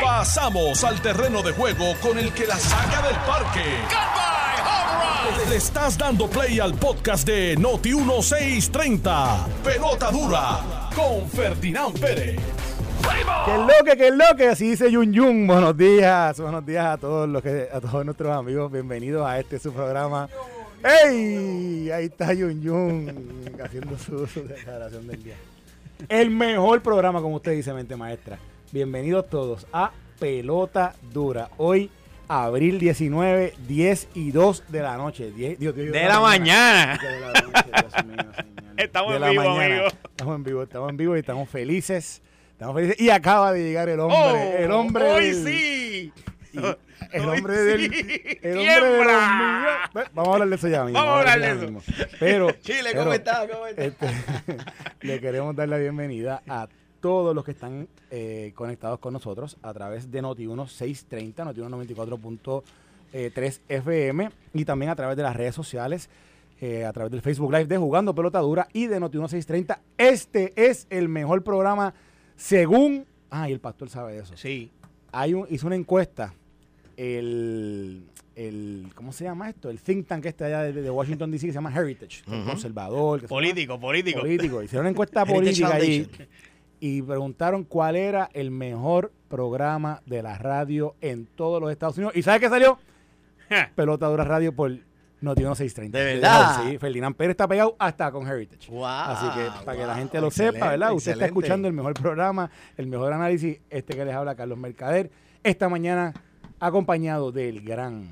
Pasamos al terreno de juego con el que la saca del parque. Le estás dando play al podcast de Noti 1630. Pelota dura con Ferdinand Pérez. Que lo que, que lo que, así dice Yun Yun. Buenos días, buenos días a todos los que, a todos nuestros amigos. Bienvenidos a este su programa. ¡Ey! Ahí está Yun Yun haciendo su, su declaración del día. El mejor programa, como usted dice, mente maestra. Bienvenidos todos a Pelota Dura. Hoy, abril 19, 10 y 2 de la noche. 10, Dios, Dios, De la mañana. De la noche, Dios mío, señor. Estamos De en vivo, mañana. amigo. Estamos en vivo, estamos en vivo y estamos felices. Estamos felices. Y acaba de llegar el hombre. Oh, el hombre. Hoy del- sí. y el hombre sí. del. El hombre de los millones. Vamos a hablar de eso ya mismo. Vamos a hablar de eso. mismo. Pero. Chile, ¿cómo estás? Este, le queremos dar la bienvenida a todos los que están eh, conectados con nosotros a través de Noti1 630, Noti1 94.3 FM y también a través de las redes sociales, eh, a través del Facebook Live de Jugando Pelota Dura y de Noti1 630. Este es el mejor programa según... Ah, y el pastor sabe de eso. Sí. Hay un, hizo una encuesta, el, el, ¿cómo se llama esto? El think tank este allá de, de Washington DC que se llama Heritage, Ujú. conservador. que Político, político. llama político. Hicieron una encuesta política ahí. Y preguntaron cuál era el mejor programa de la radio en todos los Estados Unidos. ¿Y sabe qué salió? Pelota Dura Radio por Notiuno 630. ¿De verdad? Sí, Ferdinand Pérez está pegado hasta con Heritage. Wow, Así que para que la gente lo sepa, ¿verdad? Usted está escuchando el mejor programa, el mejor análisis, este que les habla Carlos Mercader. Esta mañana acompañado del gran,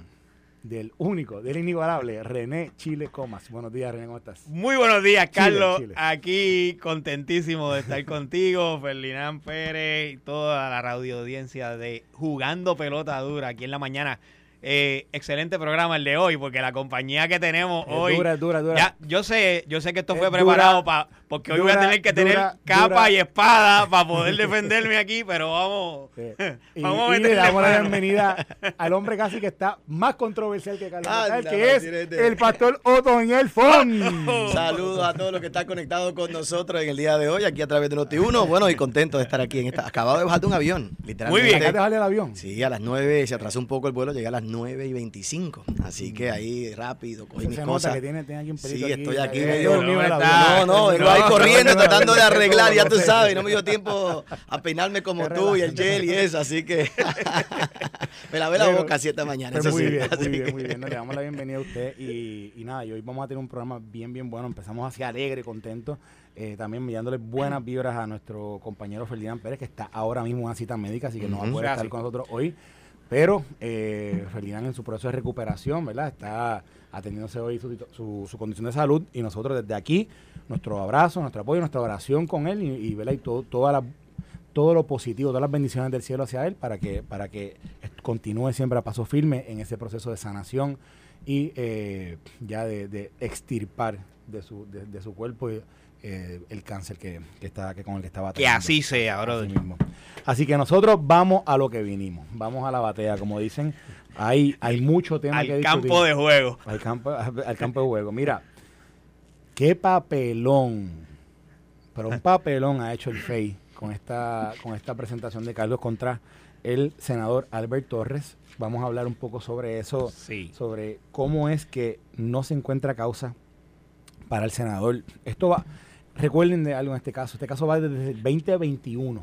del único, del inigualable René Chile Comas. Buenos días, René, ¿cómo estás? Muy buenos días, Carlos. Chile. Aquí contentísimo de estar contigo, Ferdinand Pérez y toda la radio audiencia de Jugando Pelota Dura aquí en la mañana. Eh, excelente programa el de hoy, porque la compañía que tenemos Es hoy. dura, dura, dura. Ya, yo sé, yo sé que esto Es fue preparado para porque hoy voy a tener que tener capa dura. y espada para poder defenderme aquí, pero vamos. Sí. Y, Vamos a y le damos la bienvenida al hombre casi que está más controversial que Carlos Anda, Mercader, que es el pastor Otoniel Fon. Saludos a todos los que están conectados con nosotros en el día de hoy, aquí a través de Noti1. Bueno, y contento de estar aquí en esta. Acabado de bajar de un avión, literalmente. Muy bien. Acá te vale el avión. Sí, a las 9 se atrasó un poco el vuelo, llegué a las 9 y 25. Así que ahí rápido, cogí mis nota cosas. que tiene, tiene aquí un pelito Sí, aquí. estoy aquí medio- No, No, no, vengo No, ahí corriendo tratando de arreglar, ya tú sabes, no, no me dio tiempo a peinarme como tú y el gel y eso, así que me lavé la boca a 7 de la mañana. Pues eso muy sí, bien, así muy bien, que- muy bien. No, le damos la bienvenida a usted y, y nada, y hoy vamos a tener un programa bien, bien bueno. Empezamos así alegre, contento. Eh, también enviándole buenas vibras a nuestro compañero Ferdinand Pérez, que está ahora mismo en una cita médica, así que no va a poder estar con nosotros hoy. Pero eh, Ferdinand en su proceso de recuperación, ¿verdad? Está atendiéndose hoy su, su- su condición de salud. Y nosotros desde aquí, nuestro abrazo, nuestro apoyo, nuestra oración con él y, y, y todo, toda la- todo lo positivo, todas las bendiciones del cielo hacia él para que, para que continúe siempre a paso firme en ese proceso de sanación y eh, ya de, extirpar de su, de su cuerpo eh, el cáncer que, que está, que con el que estaba Que así sea, brother. Así mismo. Así que nosotros vamos a lo que vinimos, vamos a la batea, como dicen. Hay, hay mucho tema que Al discutir. campo de juego. Al campo, al campo de juego. Mira, qué papelón, pero un papelón ha hecho el FEI con esta, con esta presentación de Carlos contra el senador Albert Torres. Vamos a hablar un poco sobre eso, Sí. sobre cómo es que no se encuentra causa para el senador. Esto va, recuerden de algo en este caso, este caso va desde el 2021,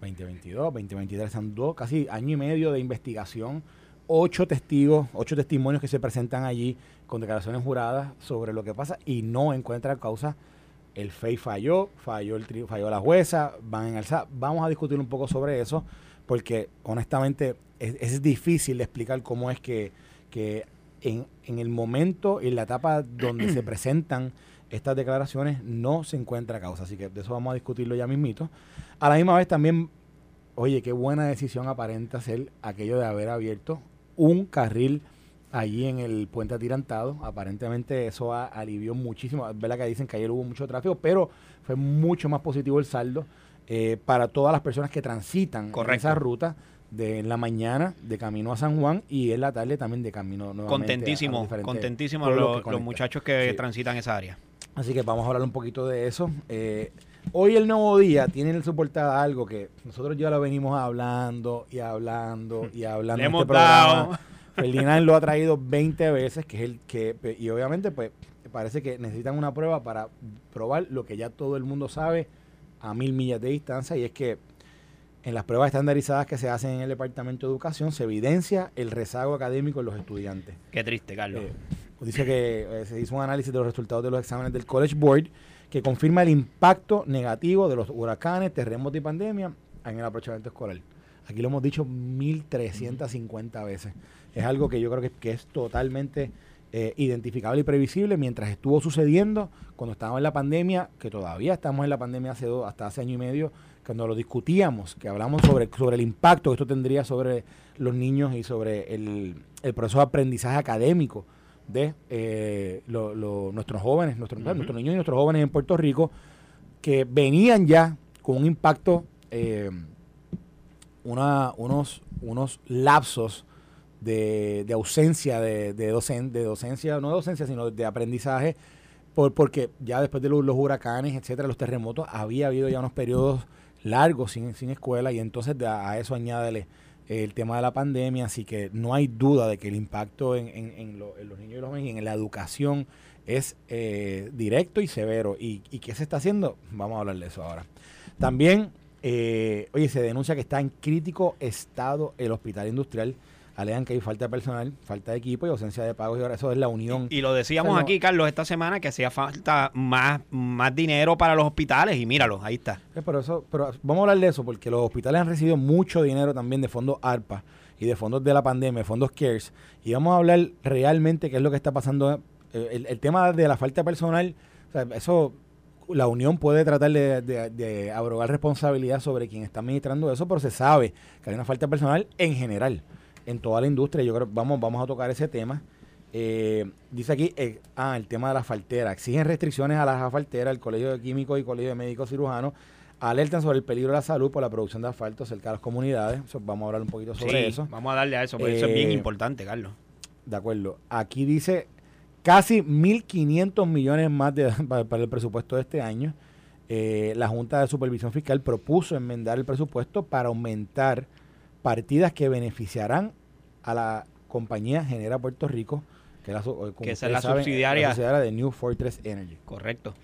2022, 2023, son dos, casi año y medio de investigación, ocho testigos, ocho testimonios que se presentan allí con declaraciones juradas sobre lo que pasa y no encuentra causa. El FEI falló, falló, el tri- falló la jueza, van en alza. Vamos a discutir un poco sobre eso, porque honestamente es, es difícil de explicar cómo es que, que en, en el momento y en la etapa donde se presentan estas declaraciones no se encuentra causa. Así que de eso vamos a discutirlo ya mismito. A la misma vez también, oye, qué buena decisión aparenta ser aquello de haber abierto un carril allí en el puente atirantado. Aparentemente eso a- alivió muchísimo. Es verdad que dicen que ayer hubo mucho tráfico, pero fue mucho más positivo el saldo eh, para todas las personas que transitan en esa ruta de en la mañana de camino a San Juan y en la tarde también de camino nuevamente a- a los Contentísimo, contentísimo pueblos los, muchachos que Sí. transitan esa área. Así que vamos a hablar un poquito de eso. Eh, Hoy el nuevo día tiene en su portada algo que nosotros ya lo venimos hablando y hablando y hablando. Le hemos este dado. Ferdinand lo ha traído 20 veces, que es el que, y obviamente pues parece que necesitan una prueba para probar lo que ya todo el mundo sabe a mil millas de distancia y es que en las pruebas estandarizadas que se hacen en el Departamento de Educación se evidencia el rezago académico en los estudiantes. Qué triste, Carlos. Eh, dice que eh, se hizo un análisis de los resultados de los exámenes del College Board que confirma el impacto negativo de los huracanes, terremotos y pandemia en el aprovechamiento escolar. Aquí lo hemos dicho 1.350 veces. Es algo que yo creo que, que es totalmente eh, identificable y previsible mientras estuvo sucediendo cuando estábamos en la pandemia, que todavía estamos en la pandemia hace dos, hasta hace año y medio, cuando lo discutíamos, que hablamos sobre, sobre el impacto que esto tendría sobre los niños y sobre el, el proceso de aprendizaje académico de eh, lo- lo- nuestros jóvenes, nuestros, nuestros niños y nuestros jóvenes en Puerto Rico, que venían ya con un impacto, eh, una, unos, unos lapsos de, de ausencia de, de, docen- de docencia, no de docencia, sino de aprendizaje, por, porque ya después de los, los huracanes, etcétera, los terremotos, había habido ya unos periodos largos sin, sin escuela y entonces a eso añádele el tema de la pandemia, así que no hay duda de que el impacto en, en- en lo- en los niños y los jóvenes y en la educación es eh, directo y severo. ¿Y, ¿Y qué se está haciendo? Vamos a hablar de eso ahora. También, eh, oye, se denuncia que está en crítico estado el hospital industrial. Alegan que hay falta de personal, falta de equipo y ausencia de pagos. Y ahora eso es la unión. Y lo decíamos O sea, no- aquí, Carlos, esta semana que hacía falta más, más dinero para los hospitales y míralo, ahí está. Eh, Pero, eso, pero vamos a hablar de eso porque los hospitales han recibido mucho dinero también de fondos ARPA y de fondos de la pandemia, de fondos CARES. Y vamos a hablar realmente qué es lo que está pasando. Eh, El, el tema de la falta de personal, o sea, eso la Unión puede tratar de, de- de abrogar responsabilidad sobre quien está administrando eso, pero se sabe que hay una falta de personal en general, en toda la industria. Yo creo que vamos, vamos a tocar ese tema. Eh, dice aquí, eh, ah, el tema de la faltera. Exigen restricciones a las asfalteras, el Colegio de Químicos y Colegio de Médicos Cirujanos. Alertan sobre el peligro de la salud por la producción de asfalto cerca de las comunidades. Vamos a hablar un poquito sobre Sí, eso. Vamos a darle a eso, porque eso es bien Eh, importante, Carlos. De acuerdo. Aquí dice casi 1.500 millones más de- para, para el presupuesto de este año. La Junta de Supervisión Fiscal propuso enmendar el presupuesto para aumentar partidas que beneficiarán a la compañía Genera Puerto Rico, que, es la Que ustedes es la subsidiaria. la subsidiaria de New Fortress Energy. Correcto.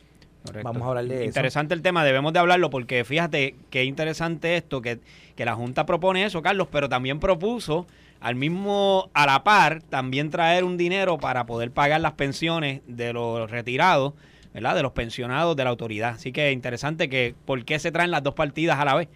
correcto. Vamos a hablar de eso. Interesante el tema, debemos de hablarlo porque fíjate qué interesante esto, que, que la Junta propone eso, Carlos, pero también propuso al mismo, a la par, también traer un dinero para poder pagar las pensiones de los retirados, ¿verdad? De los pensionados de la autoridad. Así que interesante que por qué se traen las dos partidas a la vez.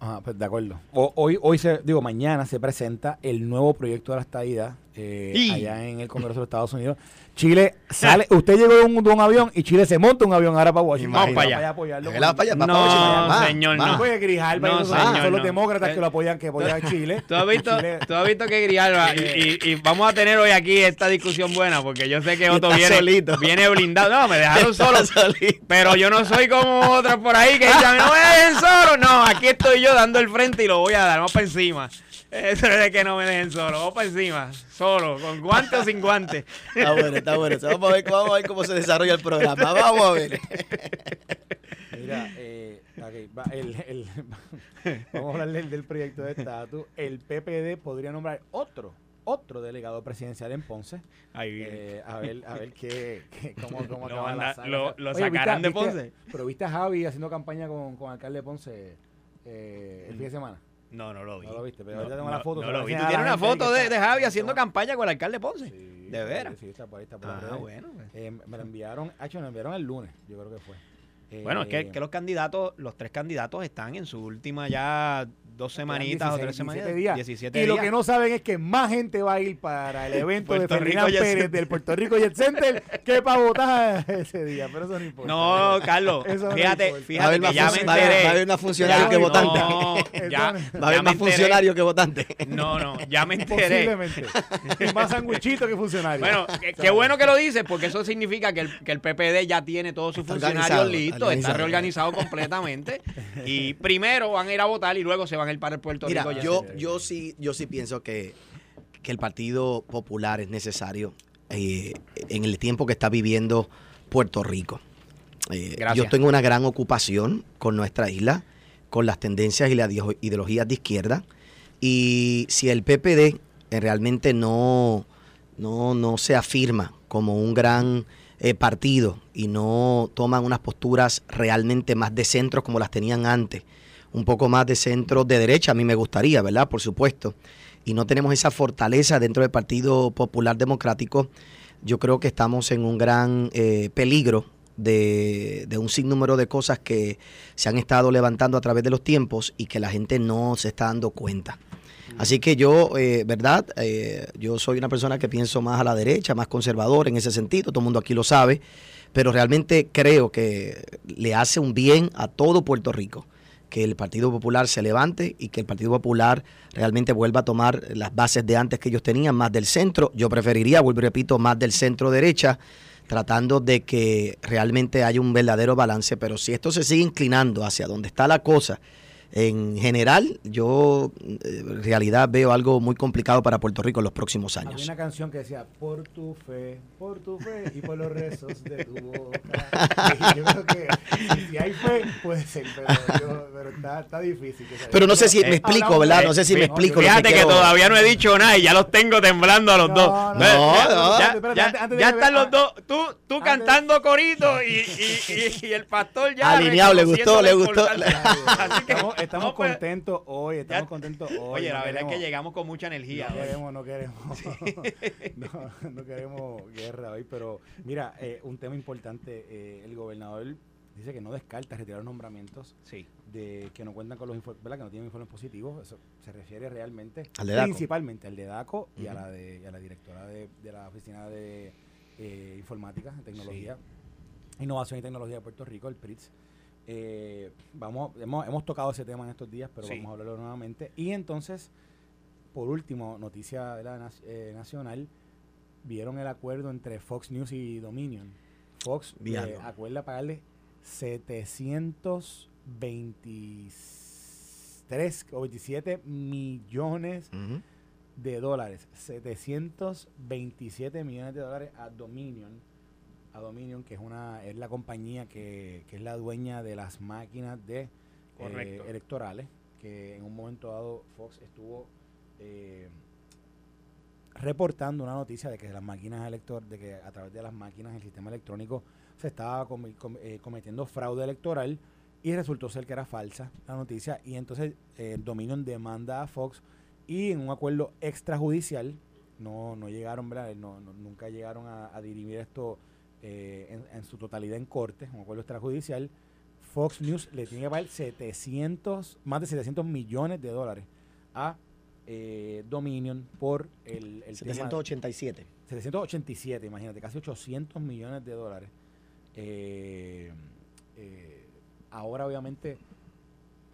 Ajá, pues de acuerdo. O- hoy, hoy se, digo, mañana se presenta el nuevo proyecto de la estadidad eh, Y- allá en el Congreso de los Estados Unidos. Chile sale, usted llegó de un, de un avión y Chile se monta un avión ahora para Washington. Vamos para allá. apoyarlo. Para allá, va No, para va, señor, no. Puede Grijalba y No, señor, son los no. demócratas Eh, que lo apoyan, que apoyan a Chile. ¿Tú has visto, Chile- tú has visto que Grijalba, y, y- y vamos a tener hoy aquí esta discusión buena, porque yo sé que Otto viene, solito. viene blindado. No, me dejaron solo. Solito. Pero yo no soy como otros por ahí que dicen, no me dejen solo. No, aquí estoy yo dando el frente y lo voy a dar, vamos para encima. Eso es de que no me dejen solo, vamos para encima, solo, con guante o sin guante. Está bueno, está bueno. Vamos a, ver, vamos a ver cómo se desarrolla el programa. Vamos a ver. Mira, eh, va, el- el- vamos a hablar del, del proyecto de estatus. El PPD podría nombrar otro, otro delegado presidencial en Ponce. Ahí viene. Eh, a ver, a ver qué, qué- cómo, cómo Lo acaba la saga. lo- lo Oye, ¿viste- sacarán de viste- Ponce? Pero viste a Javi haciendo campaña con, con alcalde de Ponce eh, el fin de semana. No, no lo vi. No lo viste, pero No, ahorita tengo no, la foto, No lo vi. ¿Tú tienes una ahí foto de, de Javi haciendo campaña con el alcalde Ponce? Sí, ¿De veras? Sí, está por ahí, está por las Ah, bueno. pues. Eh, me la enviaron, hecho, me la enviaron el lunes, yo creo que fue. Bueno, es que, Eh, que los candidatos, los tres candidatos están en su última ya dos semanitas o 16, tres semanas. 17 días. 17 y días. lo que no saben es que más gente va a ir para el evento de Rico Ferdinand Pérez del Puerto Rico Jet Center que para votar ese día, pero eso no importa. No, Carlos, Eso fíjate, importa. Va a haber fíjate más, que ya me fun- va a haber- enteré. va a haber más funcionarios que votantes. No, ya, Va a haber más funcionarios que votantes. No, no, ya me enteré. Posiblemente. y más sanguichito que funcionario. Bueno, qué, qué bueno que lo dices, porque eso significa que el, que el PPD ya tiene todos sus Está funcionarios listos, está reorganizado completamente. Y primero van a ir a votar y luego se van a ir para el Puerto Mira, Rico. yo, yo sí, yo sí pienso que, que el Partido Popular es necesario eh, en el tiempo que está viviendo Puerto Rico. eh, yo tengo una gran ocupación con nuestra isla, con las tendencias y las ideo- ideologías de izquierda. Y si el PPD eh, realmente no, no, no se afirma como un gran eh, partido y no toman unas posturas realmente más de centro como las tenían antes, un poco más de centro de derecha, a mí me gustaría, ¿verdad? Por supuesto. Y no tenemos esa fortaleza dentro del Partido Popular Democrático, yo creo que estamos en un gran eh, peligro de, de un sinnúmero de cosas que se han estado levantando a través de los tiempos y que la gente no se está dando cuenta. Así que yo, eh, ¿verdad? Eh, yo soy una persona que pienso más a la derecha, más conservador en ese sentido, todo el mundo aquí lo sabe, pero realmente creo que le hace un bien a todo Puerto Rico que el Partido Popular se levante y que el Partido Popular realmente vuelva a tomar las bases de antes que ellos tenían, más del centro. Yo preferiría, vuelvo y repito, más del centro derecha, tratando de que realmente haya un verdadero balance. Pero si esto se sigue inclinando hacia donde está la cosa, en general, yo eh, en realidad veo algo muy complicado para Puerto Rico en los próximos Había años. una canción que decía, por tu fe, por tu fe y por los rezos de tu boca. Y yo creo que si, hay fe, puede ser, pero, yo- pero está, está difícil. que Pero no sé si me explico, ¿verdad? No sé si me explico. lo Fíjate que, quiero- todavía no he dicho nada y ya los tengo temblando a los No, dos. no, no, ya, no. ya- Espérate, ya- antes- antes de ya que- están los dos. Tú, tú antes- cantando corito y, y, y- y el pastor ya. Alineado, le gustó, le gustó. importancia. Así que, Estamos, estamos no, contentos hoy, estamos Ya- contentos hoy. Oye, no la verdad es que llegamos con mucha energía. No hoy. queremos, no queremos. no, no queremos guerra hoy, pero mira, eh, un tema importante, eh, el gobernador dice que no descarta retirar los nombramientos Sí. de que no cuentan con los informes, ¿verdad? que no tienen informes positivos, eso se refiere realmente Al de DACO. principalmente al de DACO y a la de y a la directora de, de la oficina de eh, informática, tecnología, innovación y tecnología de Puerto Rico, el PRITS. Eh, vamos, hemos, hemos tocado ese tema en estos días, pero Sí. vamos a hablarlo nuevamente. Y entonces, por último, noticia de la eh, nacional, vieron el acuerdo entre Fox News y Dominion. Fox algo. acuerda pagarle 723 o 27 millones Ujú. de dólares. 727 millones de dólares a Dominion. A Dominion, que es una es la compañía que, que es la dueña de las máquinas de eh, electorales. Que en un momento dado Fox estuvo eh, reportando una noticia de que las máquinas elector de que a través de las máquinas el sistema electrónico se estaba com- eh, cometiendo fraude electoral y resultó ser que era falsa la noticia y entonces Dominion demanda a Fox y en un acuerdo extrajudicial no, no llegaron, ¿verdad? No, no- nunca llegaron a, a dirimir esto eh, en, en su totalidad en corte, un acuerdo extrajudicial. Fox News le tiene que pagar 700, más de 700 millones de dólares a eh, Dominion por el, el tema- 787. 787, imagínate, casi 800 millones de dólares. Eh, ahora obviamente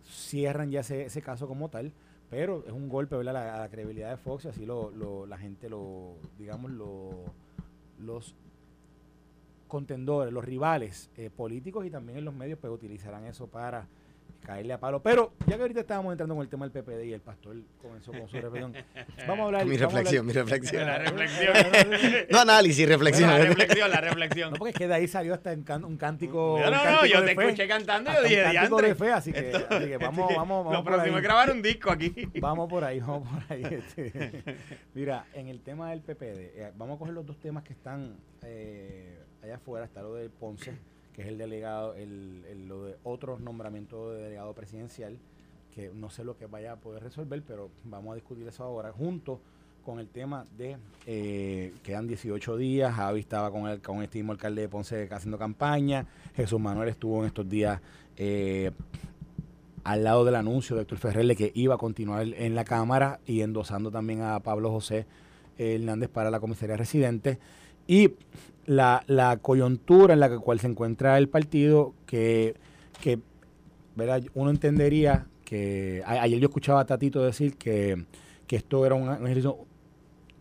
cierran ya ese, ese caso como tal, pero es un golpe ¿verdad? A, la, a la credibilidad de Fox y así lo, lo- la gente lo, digamos, lo, los contendores, los rivales eh, políticos y también en los medios pues utilizarán eso para caerle a palo. Pero ya que ahorita estábamos entrando con el tema del PPD y el pastor comenzó con su reflexión, vamos a hablar... Mi a hablar- reflexión, mi reflexión. La reflexión. No análisis, reflexión. la reflexión, la reflexión. No, porque es que de ahí salió hasta un, can- un cántico. No, un no, no, yo te fe. escuché cantando y yo dije, un cántico de fe, así que, Esto- así que vamos, vamos, vamos Lo por próximo ahí. es grabar un disco aquí. Vamos por ahí, vamos por ahí. este. Mira, en el tema del PPD, eh, vamos a coger los dos temas que están eh, allá afuera. Está lo del Ponce, que es el delegado, el, el- lo de otros nombramientos de delegado presidencial, que no sé lo que vaya a poder resolver, pero vamos a discutir eso ahora, junto con el tema de eh, quedan 18 días, Javi estaba con el con alcalde de Ponce haciendo campaña, Jesús Manuel estuvo en estos días eh, al lado del anuncio de Héctor Ferrer que iba a continuar en la Cámara y endosando también a Pablo José Hernández para la comisaría residente. Y la, la coyuntura en la cual se encuentra el partido, que, que uno entendería que ayer yo escuchaba a Tatito decir que, que esto era un, ejercicio,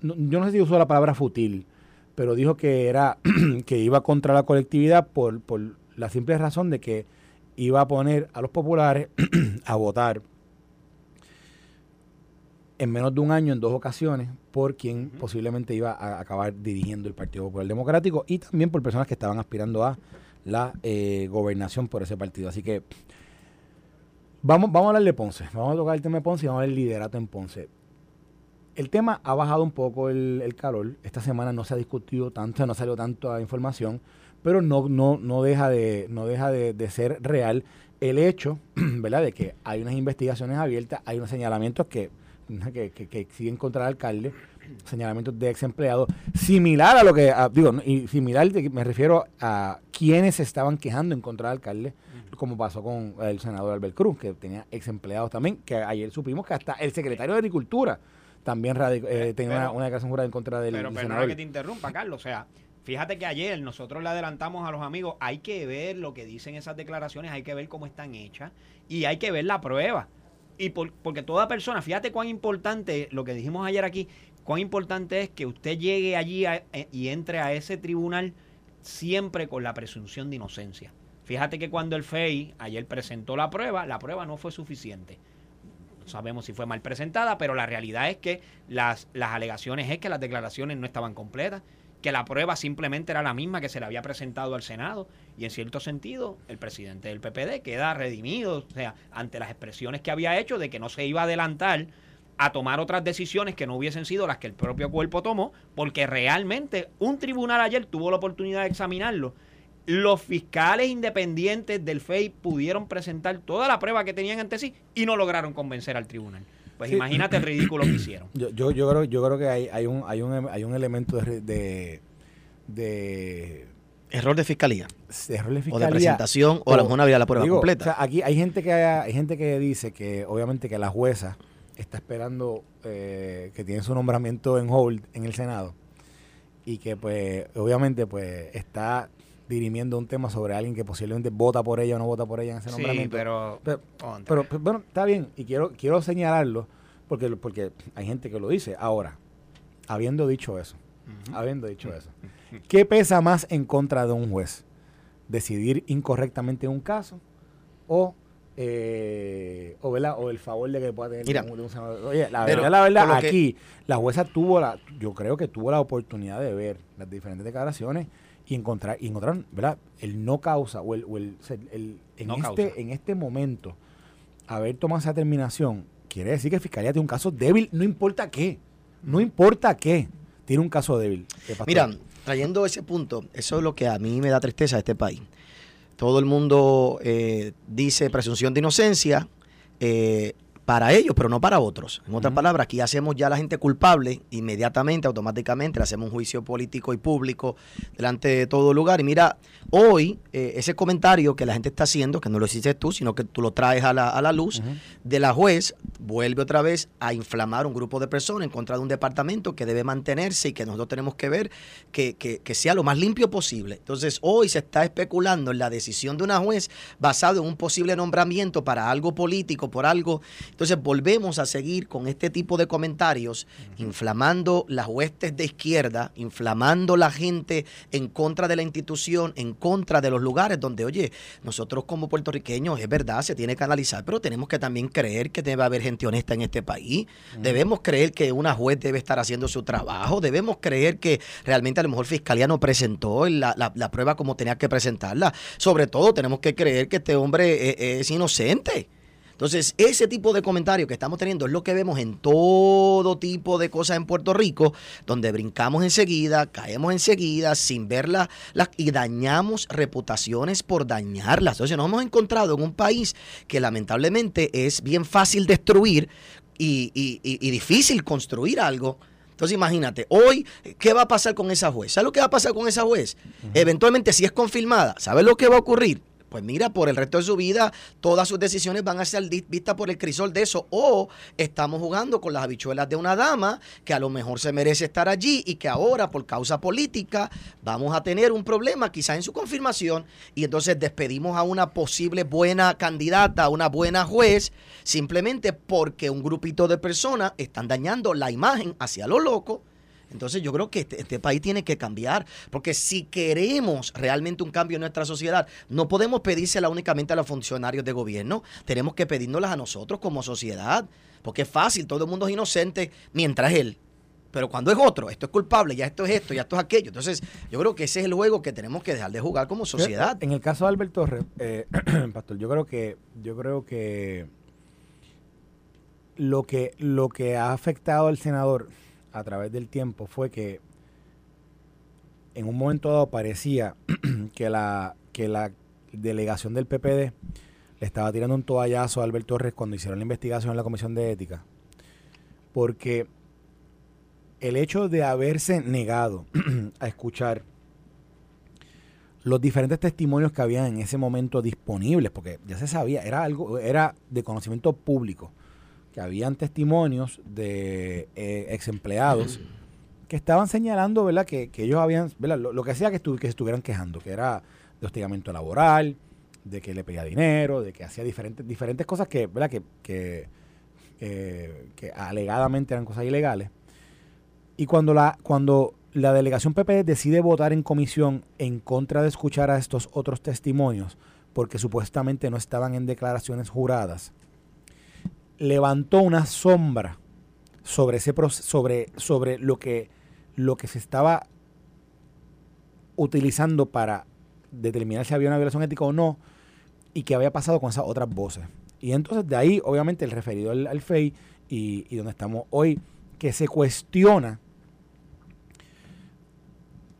yo no sé si usó la palabra futil, pero dijo que era que iba contra la colectividad por, por la simple razón de que iba a poner a los populares a votar en menos de un año en dos ocasiones por quien posiblemente iba a acabar dirigiendo el Partido Popular Democrático y también por personas que estaban aspirando a la eh, gobernación por ese partido. Así que vamos, vamos a hablar de Ponce, vamos a tocar el tema de Ponce y vamos a ver el liderato en Ponce. El tema ha bajado un poco el, calor. Esta semana no se ha discutido tanto, no salió tanta información, pero no, no, no deja, de, no deja de, de ser real el hecho, ¿verdad?, de que hay unas investigaciones abiertas, hay unos señalamientos que, que, que, siguen contra el alcalde, señalamientos de ex empleados, similar a lo que, digo, y similar, me refiero a quienes estaban quejando en contra del alcalde, como pasó con el senador Albert Cruz, que tenía ex empleados también, que ayer supimos que hasta el secretario de Agricultura también eh, tenía una, declaración jurada en contra del, pero, pero que te interrumpa, Carlos, o sea, Fíjate que ayer nosotros le adelantamos a los amigos, hay que ver lo que dicen esas declaraciones, hay que ver cómo están hechas y hay que ver la prueba. Y porque toda persona, fíjate cuán importante, lo que dijimos ayer aquí, cuán importante es que usted llegue allí eh, y entre a ese tribunal siempre con la presunción de inocencia. Fíjate que cuando el FEI ayer presentó la prueba, la prueba no fue suficiente. No sabemos si fue mal presentada, pero la realidad es que las, las alegaciones es que las declaraciones no estaban completas que la prueba simplemente era la misma que se le había presentado al Senado y en cierto sentido el presidente del PPD queda redimido, o sea, ante las expresiones que había hecho de que no se iba a adelantar a tomar otras decisiones que no hubiesen sido las que el propio cuerpo tomó, porque realmente un tribunal ayer tuvo la oportunidad de examinarlo. Los fiscales independientes del FEI pudieron presentar toda la prueba que tenían ante sí y no lograron convencer al tribunal. Pues imagínate el ridículo que hicieron. Yo, yo, yo, creo, yo creo que hay, hay, un, hay, un, hay un elemento de, de, Error de fiscalía. Error de fiscalía. O de presentación, o, a lo mejor no había la prueba completa. O sea, aquí hay gente que hay gente que dice que obviamente que la jueza está esperando eh, que tiene su nombramiento en hold en el Senado y que pues obviamente pues está dirimiendo un tema sobre alguien que posiblemente vota por ella o no vota por ella en ese nombramiento. pero, pero, bueno, está bien y quiero quiero señalarlo porque porque hay gente que lo dice. Ahora, habiendo dicho eso, habiendo dicho eso, ¿qué pesa más en contra de un juez? Decidir incorrectamente un caso o eh, o, o el favor de que pueda tener un, Oye, la verdad, la verdad, aquí la jueza tuvo la, yo creo que tuvo la oportunidad de ver las diferentes declaraciones y encontrar, y encontrar ¿verdad? El no causa o el, o el, en, este, en este momento haber tomado esa determinación quiere decir que Fiscalía tiene un caso débil, no importa qué, no importa qué, tiene un caso débil. Mira, trayendo ese punto, eso es lo que a mí me da tristeza de este país. Todo el mundo eh, dice presunción de inocencia, eh, para ellos, pero no para otros. En otras palabras, aquí hacemos ya a la gente culpable inmediatamente, automáticamente, le hacemos un juicio político y público delante de todo lugar. Y mira, hoy eh, ese comentario que la gente está haciendo, que no lo hiciste tú, sino que tú lo traes a la, a la luz, de la juez, vuelve otra vez a inflamar un grupo de personas en contra de un departamento que debe mantenerse y que nosotros tenemos que ver que, que, que sea lo más limpio posible. Entonces, hoy se está especulando en la decisión de una juez basado en un posible nombramiento para algo político, por algo entonces volvemos a seguir con este tipo de comentarios, inflamando las huestes de izquierda, inflamando la gente en contra de la institución, en contra de los lugares donde, oye, nosotros como puertorriqueños, es verdad, se tiene que analizar, pero tenemos que también creer que debe haber gente honesta en este país. Debemos creer que una juez debe estar haciendo su trabajo. Debemos creer que realmente a lo mejor Fiscalía no presentó la, la, prueba como tenía que presentarla. Sobre todo tenemos que creer que este hombre eh, es inocente. Entonces, ese tipo de comentarios que estamos teniendo es lo que vemos en todo tipo de cosas en Puerto Rico, donde brincamos enseguida, caemos enseguida, sin verlas y dañamos reputaciones por dañarlas. Entonces, nos hemos encontrado en un país que lamentablemente es bien fácil destruir y, difícil construir algo. Entonces imagínate, hoy, ¿qué va a pasar con esa juez? ¿Sabes lo que va a pasar con esa juez? Eventualmente, si es confirmada, ¿sabes lo que va a ocurrir? Pues mira, por el resto de su vida, todas sus decisiones van a ser vistas por el crisol de eso. O estamos jugando con las habichuelas de una dama que a lo mejor se merece estar allí y que ahora, por causa política, vamos a tener un problema quizás en su confirmación y entonces despedimos a una posible buena candidata, a una buena juez, simplemente porque un grupito de personas están dañando la imagen hacia lo loco entonces yo creo que este, este, país tiene que cambiar, porque si queremos realmente un cambio en nuestra sociedad, no podemos pedírsela únicamente a los funcionarios de gobierno, tenemos que pedírnoslas a nosotros como sociedad, porque es fácil, todo el mundo es inocente mientras él. Pero cuando es otro, esto es culpable, ya esto es esto, ya esto es aquello. Entonces, yo creo que ese es el juego que tenemos que dejar de jugar como sociedad. En el caso de Albert Torres, eh, Pastor, yo creo que, yo creo que lo que lo que ha afectado al senador a través del tiempo fue que en un momento dado parecía que la que la delegación del PPD le estaba tirando un toallazo a Albert Torres cuando hicieron la investigación en la Comisión de Ética. Porque el hecho de haberse negado a escuchar los diferentes testimonios que había en ese momento disponibles, porque ya se sabía, era algo, era de conocimiento público, que habían testimonios de eh, ex empleados que estaban señalando, ¿verdad? Que, ellos habían, ¿verdad? Lo, que que, que se estuvieran quejando, que era de hostigamiento laboral, de que le pedía dinero, de que hacía diferentes, diferentes cosas que, ¿verdad? Que, que, eh, que alegadamente eran cosas ilegales. Y cuando la, cuando la delegación PP decide votar en comisión en contra de escuchar a estos otros testimonios, porque supuestamente no estaban en declaraciones juradas, levantó una sombra sobre ese sobre, sobre lo que lo que se estaba utilizando para determinar si había una violación ética o no y qué había pasado con esas otras voces. Y entonces de ahí, obviamente, el referido al, FEI y, y donde estamos hoy, que se cuestiona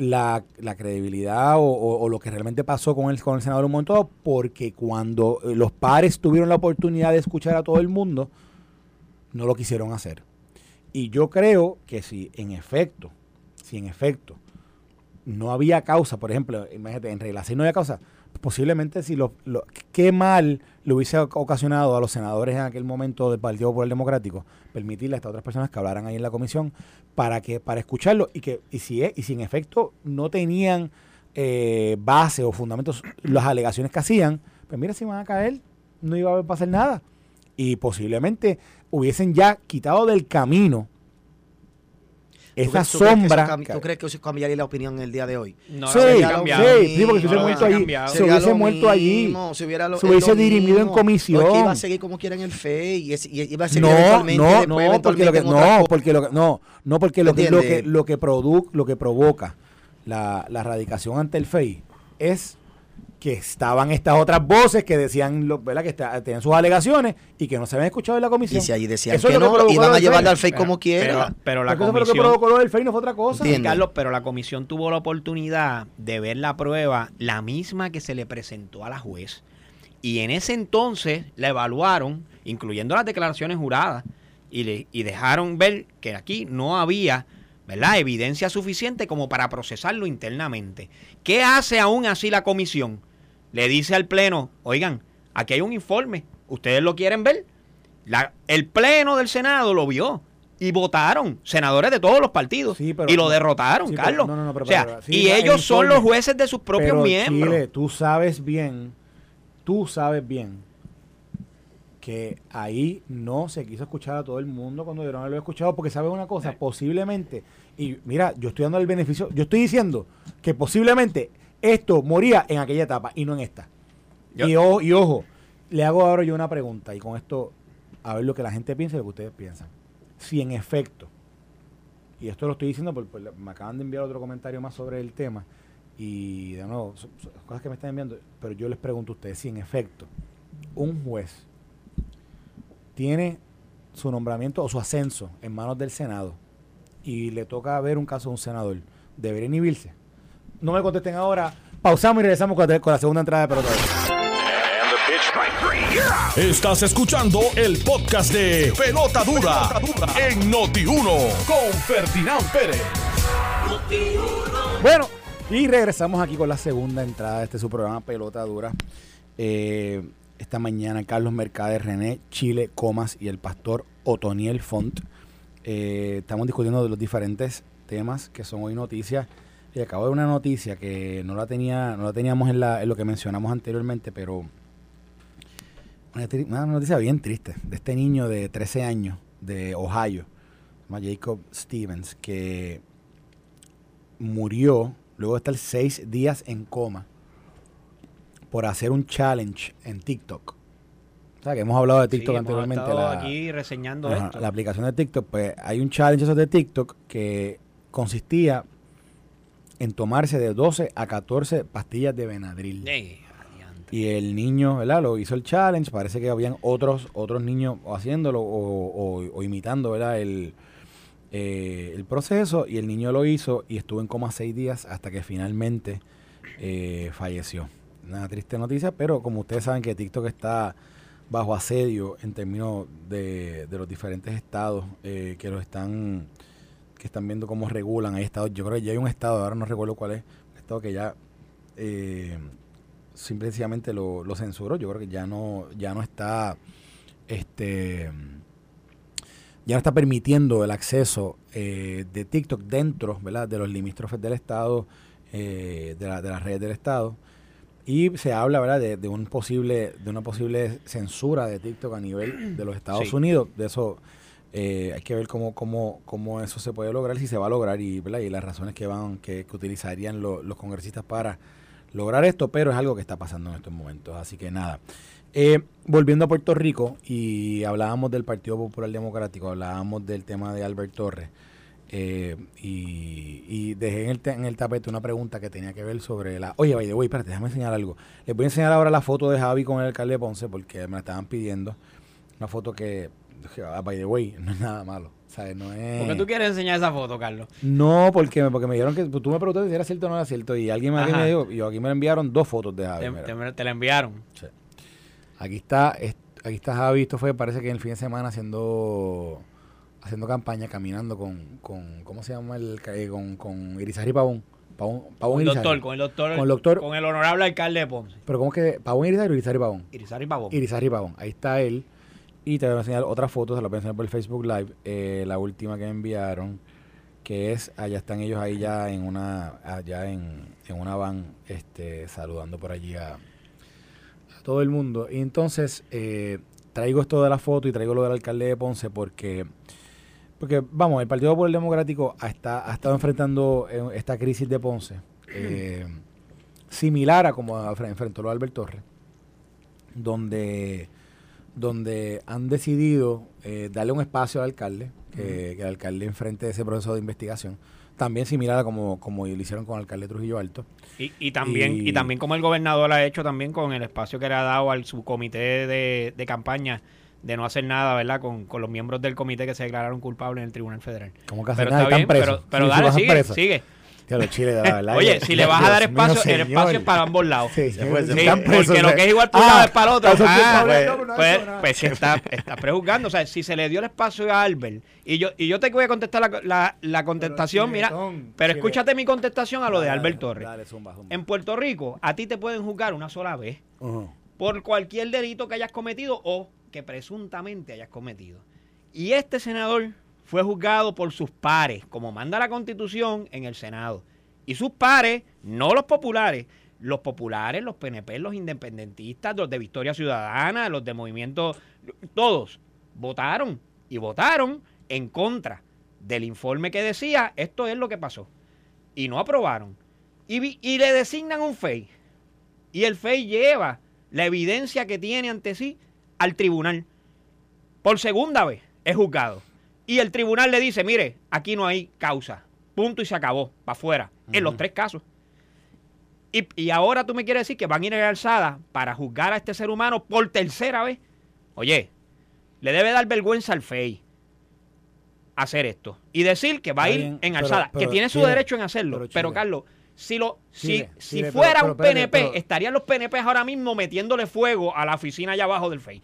la, credibilidad o, lo que realmente pasó con el, con el senador un momento porque cuando eh, los pares tuvieron la oportunidad de escuchar a todo el mundo, no lo quisieron hacer. Y yo creo que si en efecto, si en efecto no había causa, por ejemplo, imagínate, en regla si no había causa, posiblemente si lo, qué mal le hubiese ocasionado a los senadores en aquel momento del Partido Popular Democrático permitirle a estas otras personas que hablaran ahí en la comisión para que para escucharlo y que y si y si en efecto no tenían eh, base o fundamentos las alegaciones que hacían pues mira si van a caer no iba a pasar nada. Y posiblemente hubiesen ya quitado del camino esa sombra. ¿Tú crees que eso cambiaría la opinión en el día de hoy? No, sí, sí, porque si hubiese muerto allí, se hubiese muerto allí, se hubiese dirimido en comisión. Porque iba a seguir como quiera en el FE y, iba a seguir no, eventualmente. No, no, porque lo que, no, porque lo que, no, no, porque lo que, lo que, lo que, produ, lo que provoca la, la radicación ante el FEI es que estaban estas otras voces que decían, ¿verdad? que tenían sus alegaciones y que no se habían escuchado en la comisión. Y si allí decían que, no, iban a llevarla al FEI como quiera. Pero, la comisión... Eso que provocó lo del FEI no fue otra cosa. Carlos, pero la comisión tuvo la oportunidad de ver la prueba, la misma que se le presentó a la juez. Y en ese entonces la evaluaron, incluyendo las declaraciones juradas, y, le, y dejaron ver que aquí no había... ¿verdad? Evidencia suficiente como para procesarlo internamente. ¿Qué hace aún así la comisión? Le dice al Pleno, oigan, aquí hay un informe, ¿ustedes lo quieren ver? La, el Pleno del Senado lo vio y votaron senadores de todos los partidos y lo derrotaron, Carlos. y ellos son los jueces de sus propios miembros. tú sabes bien, tú sabes bien que ahí no se quiso escuchar a todo el mundo cuando yo no lo he escuchado, porque sabes una cosa, posiblemente, y mira, yo estoy dando el beneficio, yo estoy diciendo que posiblemente esto moría en aquella etapa y no en esta. Y, ojo, le hago ahora yo una pregunta y con esto a ver lo que la gente piensa y lo que ustedes piensan. Si en efecto, y esto lo estoy diciendo porque me acaban de enviar otro comentario más sobre el tema y de nuevo, son, cosas que me están enviando, pero yo les pregunto a ustedes si en efecto un juez tiene su nombramiento o su ascenso en manos del Senado y le toca ver un caso de un senador, ¿debería inhibirse? No me contesten ahora. Pausamos y regresamos con la, segunda entrada de pelota. Estás escuchando el podcast de Pelota Dura, en Noti1 con Ferdinand Pérez. Bueno, y regresamos aquí con la segunda entrada de este su programa Pelota Dura. Eh, esta mañana Carlos Mercader, René Chile Comas y el pastor Otoniel Font. Eh, estamos discutiendo de los diferentes temas que son hoy noticias y acabo de una noticia que no la tenía, no la teníamos en, la, en lo que mencionamos anteriormente, pero una, noticia bien triste de este niño de 13 años de Ohio, Jacob Stevens, que murió luego de estar seis días en coma por hacer un challenge en TikTok. O sea, que hemos hablado de TikTok anteriormente. la- aquí reseñando Ajá, esto. la aplicación de TikTok, pues hay un challenge de TikTok que consistía en tomarse de 12 a 14 pastillas de Benadryl. Ey. Y el niño, ¿verdad? Lo hizo el challenge. Parece que habían otros otros niños haciéndolo o, o- o imitando, ¿verdad? El, eh, el proceso. Y el niño lo hizo y estuvo en coma seis días hasta que finalmente eh, falleció. Una triste noticia, pero como ustedes saben que TikTok está bajo asedio en términos de, de los diferentes estados eh, que lo están que están viendo cómo regulan. Hay estados, yo creo que ya hay un estado, ahora no recuerdo cuál es, un estado que ya eh, simple y sencillamente lo, lo censuró. Yo creo que ya no, ya no está este ya no está permitiendo el acceso eh, de TikTok dentro ¿verdad? de los limítrofes del Estado, eh, de, la- de las redes del Estado. Y se habla ¿verdad? De, de un posible, de una posible censura de TikTok a nivel de los Estados Sí. Unidos. De eso eh, hay que ver cómo, cómo, cómo eso se puede lograr, si se va a lograr y, y las razones que van, que, que utilizarían lo- los congresistas para lograr esto, pero es algo que está pasando en estos momentos. Así que nada. Eh, volviendo a Puerto Rico, y hablábamos del Partido Popular Democrático, hablábamos del tema de Albert Torres, eh, y, y dejé en el, en el tapete una pregunta que tenía que ver sobre la... Oye, by the espérate, déjame enseñar algo. Les voy a enseñar ahora la foto de Javi con el alcalde de Ponce, porque me la estaban pidiendo. Una foto que, by the way, no es nada malo. ¿sabes? No es... ¿Por qué tú quieres enseñar esa foto, Carlos? No, porque, me- porque me dijeron que tú me preguntaste si era cierto o no era cierto, y alguien me, aquí Ajá. me dijo, y aquí me enviaron dos fotos de Javi. Te, mira. te- te la enviaron. Sí. Aquí está, es- aquí está Javi, esto fue parece que en el fin de semana haciendo haciendo campaña, caminando con, con ¿cómo se llama el eh, con, con Irizarry Pavón? Pavón, Pavón Con el doctor, con el doctor, Con el doctor- con el honorable alcalde de Ponce. Pero ¿cómo es que Pavón Irizarry o Irizarry Pavón? Irizarry Pavón. Irizarry Pavón. Ahí está él. Y te voy a enseñar otra foto, se la voy a enseñar por el Facebook Live, eh, la última que me enviaron, que es, allá están ellos ahí ya en una, allá en, en una van, este, saludando por allí a, todo el mundo. Y entonces, eh, traigo esto de la foto y traigo lo del alcalde de Ponce porque, porque vamos, el Partido Popular Democrático está- ha estado enfrentando eh, esta crisis de Ponce, similar a como enfrentó lo de Albert Torres, donde, donde han decidido eh, darle un espacio al alcalde, que, que el alcalde enfrente ese proceso de investigación, también similar a como, como lo hicieron con el alcalde Trujillo Alto. Y, y también Y- y también como el gobernador ha hecho también con el espacio que le ha dado al subcomité de, de campaña de no hacer nada, ¿verdad? Con, con los miembros del comité que se declararon culpables en el Tribunal Federal. Como que Pero nada, está están bien, presos. pero, pero Sí, sí, dale, sigue, presos. sigue. Ya los chiles, de la verdad. Oye, si le vas a dar espacio, el espacio es para ambos lados. Sí, Se fue, se Sí, están presos, porque lo que es igual para un Ah, lado es para el otro. Ah, pues, pues, pues, pues está, está prejuzgando. O sea, si se le dio el espacio a Albert, y yo, y yo te voy a contestar la, la, la contestación, mira, pero chile- escúchate mi contestación a lo de Albert Torres. dale, zumba, zumba. En Puerto Rico, a ti te pueden juzgar una sola vez por cualquier delito que hayas cometido o que presuntamente hayas cometido. Y este senador fue juzgado por sus pares, como manda la constitución en el Senado. Y sus pares, no los populares, los populares, los PNP, los independentistas, los de Victoria Ciudadana, los de Movimiento, todos votaron y votaron en contra del informe que decía esto es lo que pasó. Y no aprobaron. Y, le designan un FEI. Y el FEI lleva la evidencia que tiene ante sí al tribunal. Por segunda vez es juzgado. Y el tribunal le dice, mire, aquí no hay causa. Punto y se acabó. Para afuera. En los tres casos. Y, y ahora tú me quieres decir que van a ir a la alzada para juzgar a este ser humano por tercera vez. Oye, le debe dar vergüenza al FEI hacer esto. Y decir que va a ir en alzada. pero, que tiene su Chile, derecho en hacerlo. pero. Carlos, si lo, si, Chile, si Chile, fuera un PNP, estarían los PNP ahora mismo metiéndole fuego a la oficina allá abajo del FEI.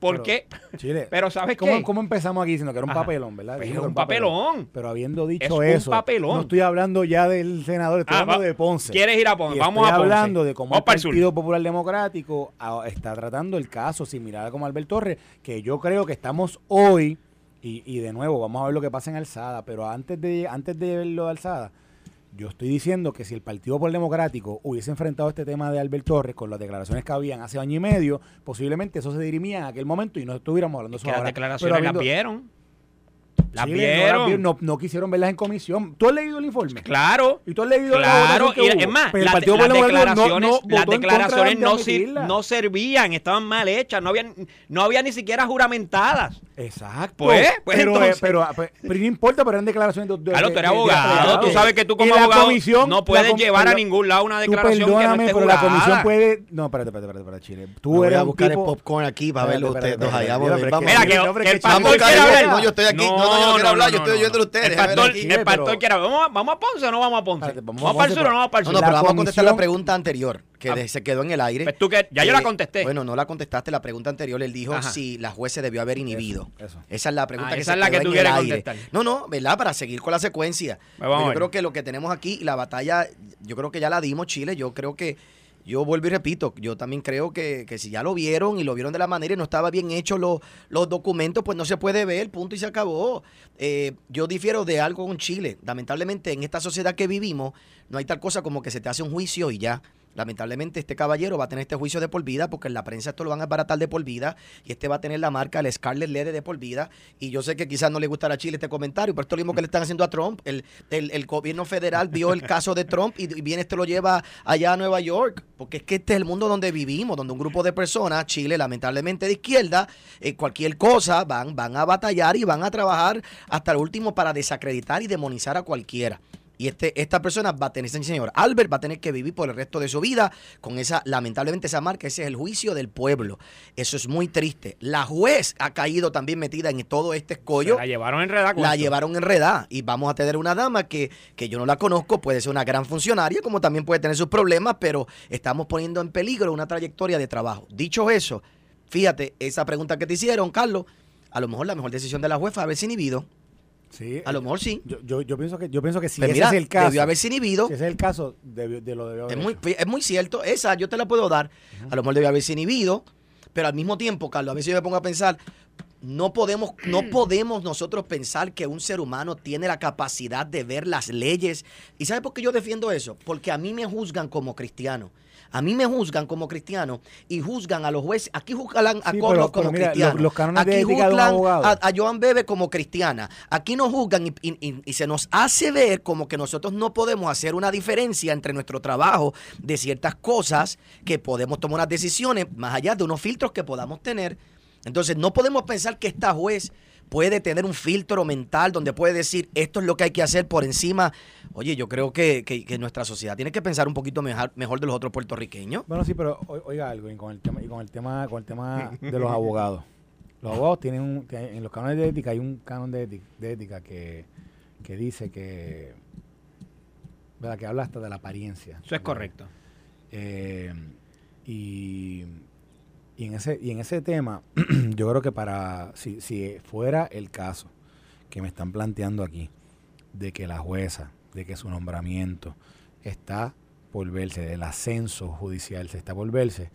¿Por Pero, qué? Chile, Pero ¿sabes ¿cómo, qué? ¿Cómo empezamos aquí diciendo que era un Ajá. papelón, verdad? Que un era papelón. Pero habiendo dicho Es un eso, papelón. no estoy hablando ya del senador, estoy Ah, hablando va- de Ponce. ¿Quieres ir a Ponce? Y Vamos estoy a Ponce. hablando de cómo Vamos el. Partido Popular Democrático ah, está tratando el caso similar a como Albert Torres, que yo creo que estamos hoy, y, y de nuevo, vamos a ver lo que pasa en Alzada, pero antes de, antes de ver lo de Alzada, yo estoy diciendo que si el Partido Popular Democrático hubiese enfrentado este tema de Albert Torres con las declaraciones que habían hace año y medio, posiblemente eso se dirimía en aquel momento y no estuviéramos hablando que las declaraciones Pero las habiendo- vieron. Las no vieron. No, no quisieron verlas en comisión. ¿Tú has leído el informe? Claro. ¿Y tú has leído la Claro, que y hubo? es más, Pero las, las no- declaraciones, no las declaraciones de no, sir- no servían, estaban mal hechas, no habían, no había ni siquiera juramentadas. Exacto. Pues, pues pero, entonces- eh, pero, pero, pero no importa, pero eran declaraciones de, de- Claro, tú eres de- abogado, tú sabes que tú como abogado comisión- no puedes com- llevar a ningún lado una Tú declaración que no perdóname, esté pero la comisión puede... No, espérate, espérate, espérate, espérate, Chile. Tú Voy eres a un buscar tipo... el popcorn aquí para verlo ustedes dos allá. a. Mira, que, No, el pastor quiere hablar. no, yo estoy aquí. No, no, yo no quiero hablar, yo estoy oyéndolo a ustedes, El pastor, quiere hablar. ¿Vamos, a- ¿Vamos a Ponce o no vamos a Ponce? Vamos ¿Vamos, a Ponce, o no vamos para el No, no, pero vamos a contestar la pregunta anterior, que Ah. de- se quedó en el aire. Pues tú que- ya yo la Eh, contesté. Bueno, no la contestaste. La pregunta anterior, él dijo Ajá. si la juez se debió haber inhibido. eso. Esa es la pregunta Ah, que esa se es la quedó que tú en quieres el aire. contestar. No, no, ¿verdad? Para seguir con la secuencia. Pues vamos yo creo que lo que tenemos aquí, la batalla, yo creo que ya la dimos, Chile. Yo creo que, yo vuelvo y repito, yo también creo que, que si ya lo vieron y lo vieron de la manera y no estaba bien hecho los, los documentos, pues no se puede ver, punto y se acabó. Eh, yo difiero de algo con Chile. Lamentablemente, en esta sociedad que vivimos, no hay tal cosa como que se te hace un juicio y ya. Lamentablemente este caballero va a tener este juicio de por vida porque en la prensa esto lo van a baratar de por vida y este va a tener la marca, el Scarlet Lede de por vida y yo sé que quizás no le gustará a Chile este comentario, pero esto es lo mismo que le están haciendo a Trump. El, el- el gobierno federal vio el caso de Trump y, y viene este lo lleva allá a Nueva York porque es que este es el mundo donde vivimos, donde un grupo de personas, Chile lamentablemente de izquierda, eh, cualquier cosa van, van a batallar y van a trabajar hasta el último para desacreditar y demonizar a cualquiera. Y este, esta persona va a tener, ese señor Albert va a tener que vivir por el resto de su vida con esa, lamentablemente, esa marca. Ese es el juicio del pueblo. Eso es muy triste. La juez ha caído también metida en todo este escollo. La llevaron enredada La esto. llevaron enredada y vamos a tener una dama que, que yo no la conozco, puede ser una gran funcionaria, como también puede tener sus problemas, pero estamos poniendo en peligro una trayectoria de trabajo. Dicho eso, fíjate, esa pregunta que te hicieron, Carlos, a lo mejor la mejor decisión de la juez fue haberse inhibido. Sí, A lo mejor sí. Yo, yo, yo pienso que yo pienso que si Pues ese mira, es el caso, debió haberse inhibido. si ese es el caso, debió- de lo debió haber Es muy, es muy cierto, esa yo te la puedo dar. A lo mejor debe haberse inhibido, pero al mismo tiempo, Carlos, a veces yo me pongo a pensar, no podemos, no podemos nosotros pensar que un ser humano tiene la capacidad de ver las leyes. ¿Y sabe por qué yo defiendo eso? Porque a mí me juzgan como cristiano. A mí me juzgan como cristiano y juzgan a los jueces. Aquí juzgan a Sí, como mira, cristiano. los- Aquí juzgan a, a Joan Bebe como cristiana. Aquí nos juzgan y, y- y- y se nos hace ver como que nosotros no podemos hacer una diferencia entre nuestro trabajo de ciertas cosas que podemos tomar unas decisiones más allá de unos filtros que podamos tener. Entonces no podemos pensar que esta juez puede tener un filtro mental donde puede decir esto es lo que hay que hacer por encima. Oye, yo creo que, que- que nuestra sociedad tiene que pensar un poquito mejor, mejor de los otros puertorriqueños. Bueno, sí, pero o- oiga algo, y con el tema, y con el tema, con el tema de los abogados. Los abogados tienen un, en los cánones de ética hay un canon de ética, de ética que, que dice que, ¿verdad? que habla hasta de la apariencia. Eso es correcto. Eh, y, y en ese, y en ese tema, yo creo que para, si, si fuera el caso que me están planteando aquí, de que la jueza, de que su nombramiento está por verse, el ascenso judicial se está por verse,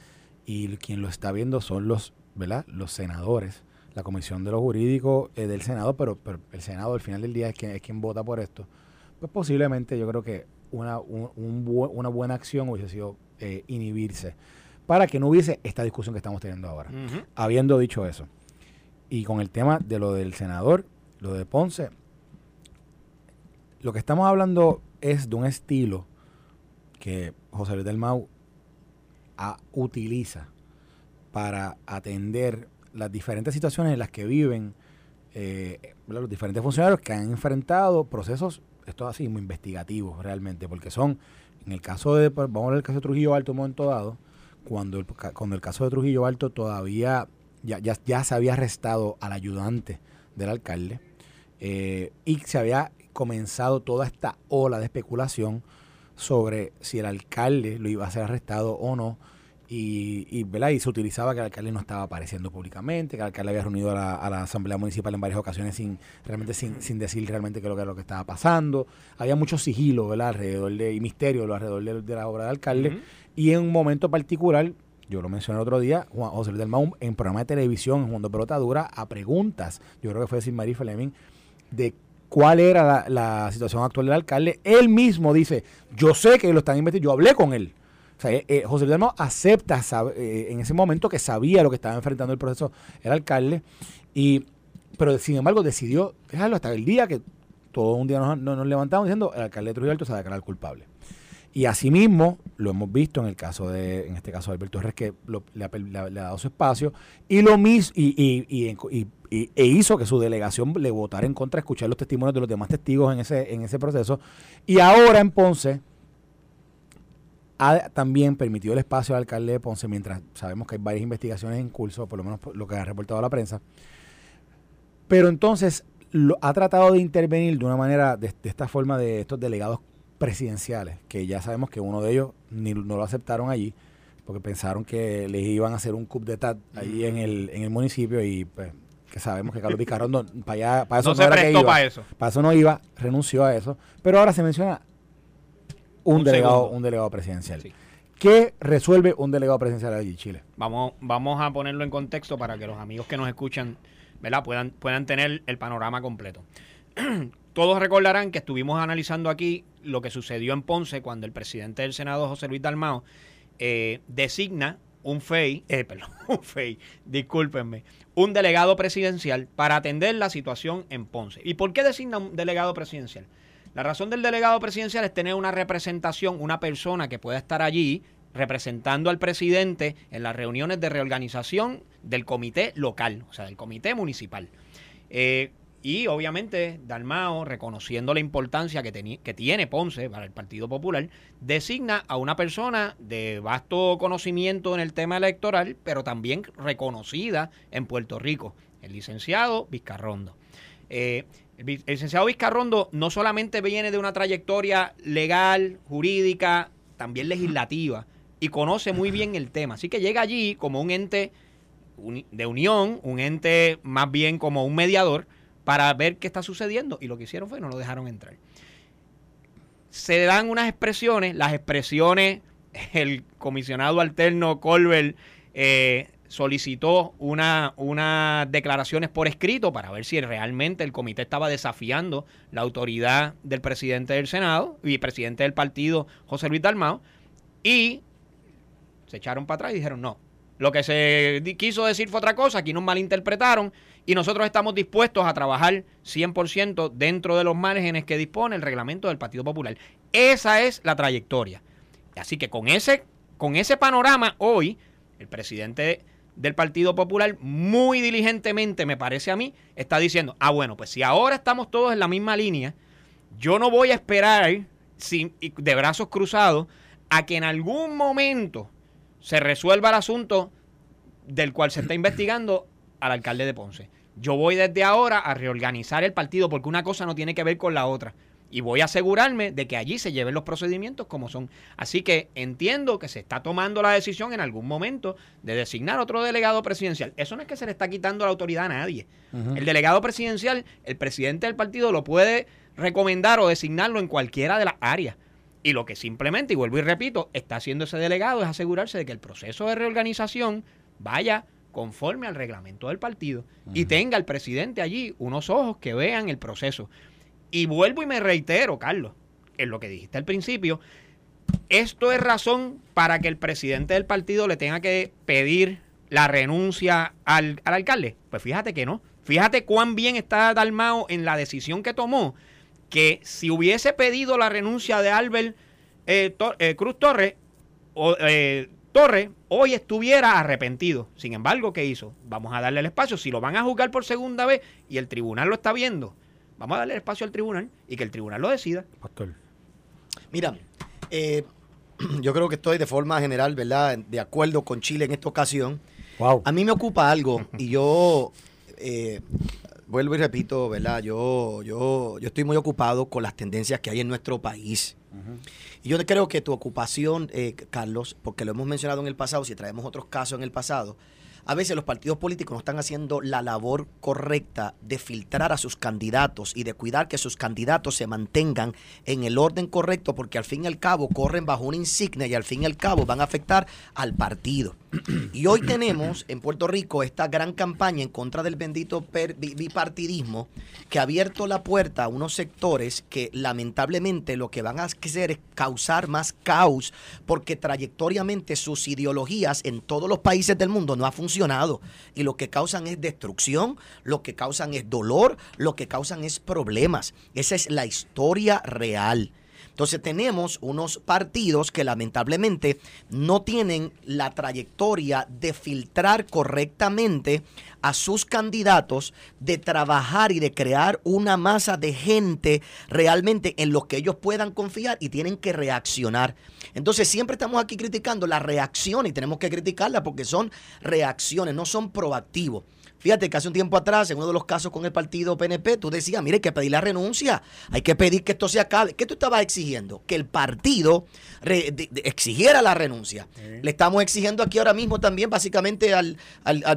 y quien lo está viendo son los, ¿verdad? Los senadores, la comisión de lo jurídico eh, del Senado, pero, pero el Senado al final del día es quien, es quien vota por esto. Pues posiblemente yo creo que una, una buena acción hubiese sido eh, inhibirse para que no hubiese esta discusión que estamos teniendo ahora. Habiendo dicho eso, y con el tema de lo del senador, lo de Ponce, lo que estamos hablando es de un estilo que José Luis del Mau a- utiliza para atender las diferentes situaciones en las que viven eh, los diferentes funcionarios que han enfrentado procesos, esto así, muy investigativos realmente, porque son, en el caso de, vamos a ver el caso de Trujillo Alto un momento dado, cuando el, cuando el caso de Trujillo Alto todavía ya, ya, ya se había arrestado al ayudante del alcalde eh, y se había comenzado toda esta ola de especulación sobre si el alcalde lo iba a ser arrestado o no. Y, y, ¿verdad? y se utilizaba que el alcalde no estaba apareciendo públicamente, que el alcalde había reunido a la, a la Asamblea Municipal en varias ocasiones sin realmente sin, sin decir realmente qué es lo que era lo que estaba pasando. Había mucho sigilo ¿verdad? alrededor de, y misterio alrededor de, de la obra del alcalde. Y en un momento particular, yo lo mencioné el otro día, Juan José Luis del Maum, en programa de televisión, en Mundo Pelota Dura, a preguntas, yo creo que fue decir María Fleming, de cuál era la, la situación actual del alcalde. Él mismo dice, yo sé que lo están investigando, yo hablé con él. O sea, eh, eh, José Luis acepta eh, en ese momento que sabía lo que estaba enfrentando el proceso el alcalde y pero sin embargo decidió dejarlo hasta el día que todo un día nos, nos levantamos diciendo el alcalde de Trujillo Alto se va a declarar culpable. Y asimismo, lo hemos visto en el caso de, en este caso de Alberto Torres, que le, ha, dado su espacio, y lo mismo, y, y, e hizo que su delegación le votara en contra, escuchar los testimonios de los demás testigos en ese, en ese proceso. Y ahora en Ponce, ha también permitido el espacio al alcalde de Ponce, mientras sabemos que hay varias investigaciones en curso, por lo menos lo que ha reportado la prensa. Pero entonces lo, ha tratado de intervenir de una manera, de, esta forma, de estos delegados presidenciales, que ya sabemos que uno de ellos ni, no lo aceptaron allí, porque pensaron que les iban a hacer un coup d'etat allí en el, en el municipio y pues que sabemos que Carlos Vizcarrondo para, allá, para eso no, se prestó para eso. Para eso no iba, renunció a eso. Pero ahora se menciona un, delegado, un delegado presidencial. ¿Qué resuelve un delegado presidencial allí en Chile? Vamos, vamos a ponerlo en contexto para que los amigos que nos escuchan ¿verdad? Puedan, puedan tener el panorama completo. Todos recordarán que estuvimos analizando aquí lo que sucedió en Ponce cuando el presidente del Senado, José Luis Dalmao, eh, designa un FEI, eh, perdón, un FEI, discúlpenme, un delegado presidencial para atender la situación en Ponce. ¿Y por qué designa un delegado presidencial? La razón del delegado presidencial es tener una representación, una persona que pueda estar allí representando al presidente en las reuniones de reorganización del comité local, o sea, del comité municipal. Eh, y obviamente Dalmao, reconociendo la importancia que, tiene Ponce para el Partido Popular, designa a una persona de vasto conocimiento en el tema electoral, pero también reconocida en Puerto Rico, el licenciado Vizcarrondo. Eh, el, licenciado Vizcarrondo no solamente viene de una trayectoria legal, jurídica, también legislativa, y conoce muy bien el tema. Así que llega allí como un ente de unión, un ente más bien como un mediador, para ver qué está sucediendo. Y lo que hicieron fue no lo dejaron entrar. Se dan unas expresiones, las expresiones, el comisionado alterno Colbert eh, solicitó una, unas declaraciones por escrito para ver si realmente el comité estaba desafiando la autoridad del presidente del Senado y presidente del partido, José Luis Dalmao, y se echaron para atrás y dijeron no. Lo que se quiso decir fue otra cosa, aquí nos malinterpretaron y nosotros estamos dispuestos a trabajar 100% dentro de los márgenes que dispone el reglamento del Partido Popular. Esa es la trayectoria. Así que con ese, con ese panorama hoy, el presidente del Partido Popular muy diligentemente, me parece a mí, está diciendo, ah, bueno, pues si ahora estamos todos en la misma línea, yo no voy a esperar sin, de brazos cruzados a que en algún momento se resuelva el asunto del cual se está investigando al alcalde de Ponce. Yo voy desde ahora a reorganizar el partido porque una cosa no tiene que ver con la otra. Y voy a asegurarme de que allí se lleven los procedimientos como son. Así que entiendo que se está tomando la decisión en algún momento de designar otro delegado presidencial. Eso no es que se le está quitando la autoridad a nadie. El delegado presidencial, el presidente del partido lo puede recomendar o designarlo en cualquiera de las áreas. Y lo que simplemente, y vuelvo y repito, está haciendo ese delegado es asegurarse de que el proceso de reorganización vaya conforme al reglamento del partido y tenga el presidente allí unos ojos que vean el proceso. Y vuelvo y me reitero, Carlos, en lo que dijiste al principio, esto es razón para que el presidente del partido le tenga que pedir la renuncia al, alcalde. Pues fíjate que no. Fíjate cuán bien está Dalmao en la decisión que tomó, que si hubiese pedido la renuncia de Albert eh, eh, Cruz Torres, eh, Torres hoy estuviera arrepentido. Sin embargo, ¿qué hizo? Vamos a darle el espacio. Si lo van a juzgar por segunda vez y el tribunal lo está viendo, vamos a darle espacio al tribunal y que el tribunal lo decida. Pastor. Mira, eh, yo creo que estoy de forma general, ¿verdad? De acuerdo con Chile en esta ocasión. Wow. A mí me ocupa algo y yo eh, vuelvo y repito, ¿verdad? Yo, yo, yo estoy muy ocupado con las tendencias que hay en nuestro país. Y yo creo que tu ocupación, eh, Carlos, porque lo hemos mencionado en el pasado, si traemos otros casos en el pasado, a veces los partidos políticos no están haciendo la labor correcta de filtrar a sus candidatos y de cuidar que sus candidatos se mantengan en el orden correcto, porque al fin y al cabo corren bajo una insignia y al fin y al cabo van a afectar al partido. Y hoy tenemos en Puerto Rico esta gran campaña en contra del bendito bipartidismo que ha abierto la puerta a unos sectores que lamentablemente lo que van a hacer es causar más caos porque trayectoriamente sus ideologías en todos los países del mundo no ha funcionado Y lo que causan es destrucción, lo que causan es dolor, lo que causan es problemas. Esa es la historia real. Entonces tenemos unos partidos que lamentablemente no tienen la trayectoria de filtrar correctamente a sus candidatos, de trabajar y de crear una masa de gente realmente en lo que ellos puedan confiar y tienen que reaccionar. Entonces siempre estamos aquí criticando la reacción y tenemos que criticarla porque son reacciones, no son proactivos. Fíjate que hace un tiempo atrás, en uno de los casos con el partido PNP, tú decías, mire, hay que pedir la renuncia, hay que pedir que esto se acabe. ¿Qué tú estabas exigiendo? Que el partido exigiera la renuncia. Le estamos exigiendo aquí ahora mismo también básicamente al,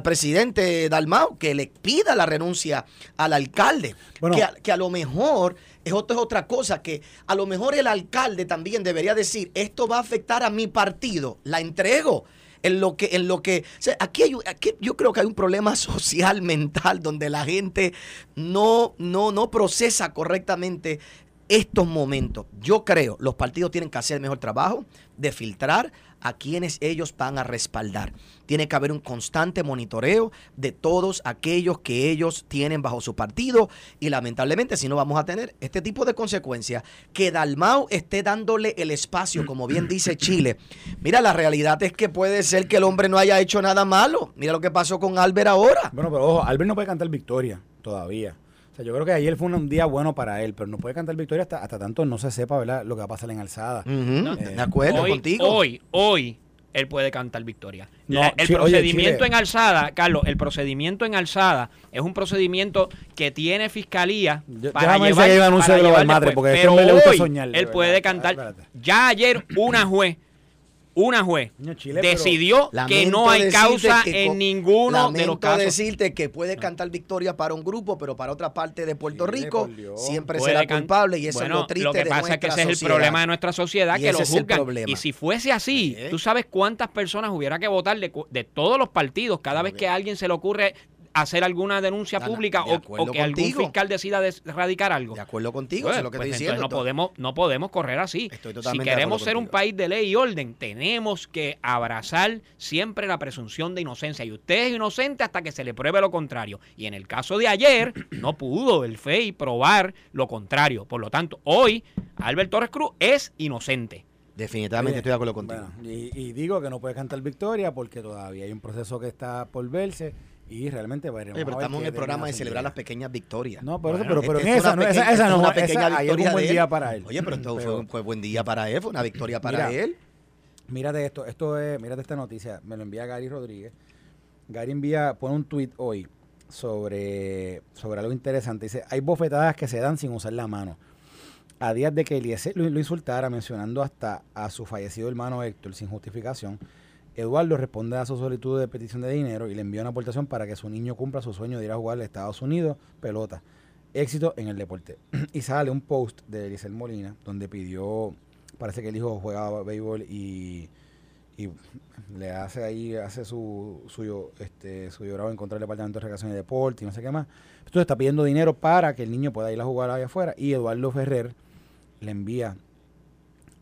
presidente Dalmau que le pida la renuncia al alcalde. Que, a, que a lo mejor es otra, es otra cosa, que a lo mejor el alcalde también debería decir, esto va a afectar a mi partido, la entrego en lo que, en lo que, aquí, hay, aquí yo creo que hay un problema social mental donde la gente no, no, no procesa correctamente estos momentos. Yo creo, los partidos tienen que hacer el mejor trabajo de filtrar a quienes ellos van a respaldar. Tiene que haber un constante monitoreo de todos aquellos que ellos tienen bajo su partido y lamentablemente si no vamos a tener este tipo de consecuencias, que Dalmau esté dándole el espacio, como bien dice Chile. Mira, la realidad es que puede ser que el hombre no haya hecho nada malo. Mira lo que pasó con Albert ahora. Bueno, pero ojo, Albert no puede cantar victoria todavía yo creo que ayer fue un, día bueno para él, pero no puede cantar victoria hasta, hasta tanto no se sepa ¿verdad? lo que va a pasar en alzada. Eh, de acuerdo hoy, contigo. Hoy, hoy, él puede cantar victoria. el procedimiento en alzada, Carlos, el procedimiento en alzada es un procedimiento que tiene fiscalía para llevar, para llevar porque pero hoy él puede cantar. Ya ayer una juez una juez decidió que no hay causa en ninguno de los casos. decirte que puede cantar victoria para un grupo, pero para otra parte de Puerto Rico siempre será culpable y eso es lo triste Lo que pasa es que ese es el problema de nuestra sociedad, que lo juzgan. Y si fuese así, tú sabes cuántas personas hubiera que votar de, de todos los partidos cada vez que a alguien se le ocurre hacer alguna denuncia pública o, que algún fiscal decida erradicar algo. De acuerdo contigo, eso es lo que estoy pues diciendo. No podemos, no podemos correr así. si queremos ser un país de ley y orden, tenemos que abrazar siempre la presunción de inocencia. Y usted es inocente hasta que se le pruebe lo contrario. Y en el caso de ayer, no pudo el FEI probar lo contrario. Por lo tanto, hoy, Albert Torres Cruz es inocente. Definitivamente estoy de acuerdo contigo. y, y, digo que no puede cantar victoria porque todavía hay un proceso que está por verse y realmente veremos. Oye, pero estamos en el programa de celebrar las pequeñas victorias. No, pero, pero, pero en esa, no, esa, esa, no, una pequeña victoria un buen día para él. Oye, pero esto fue, fue buen día para él, fue una victoria para él. Mírate esto, esto es, mírate esta noticia, me lo envía Gary Rodríguez. Gary envía, pone un tweet hoy sobre, sobre algo interesante. Dice, hay bofetadas que se dan sin usar la mano. A días de que Eliezer lo, lo insultara, mencionando hasta a su fallecido hermano Héctor sin justificación, Eduardo responde a su solicitud de petición de dinero y le envía una aportación para que su niño cumpla su sueño de ir a jugar a Estados Unidos pelota. Éxito en el deporte. y sale un post de Elisel Molina donde pidió, parece que el hijo juega béisbol y, y le hace ahí, hace su suyo, este, su llorado en contra del Departamento de Recreación y Deporte y no sé qué más. Entonces está pidiendo dinero para que el niño pueda ir a jugar allá afuera y Eduardo Ferrer le envía